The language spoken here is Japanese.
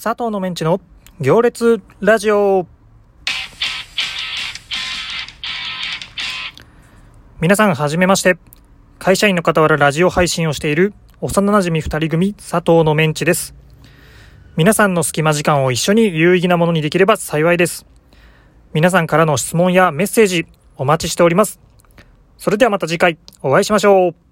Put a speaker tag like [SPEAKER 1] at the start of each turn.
[SPEAKER 1] 佐藤のメンチの行列ラジオ。皆さんはじめまして。会社員の傍らラジオ配信をしている幼馴染二人組佐藤のメンチです。皆さんの隙間時間を一緒に有意義なものにできれば幸いです。皆さんからの質問やメッセージお待ちしております。それではまた次回お会いしましょう。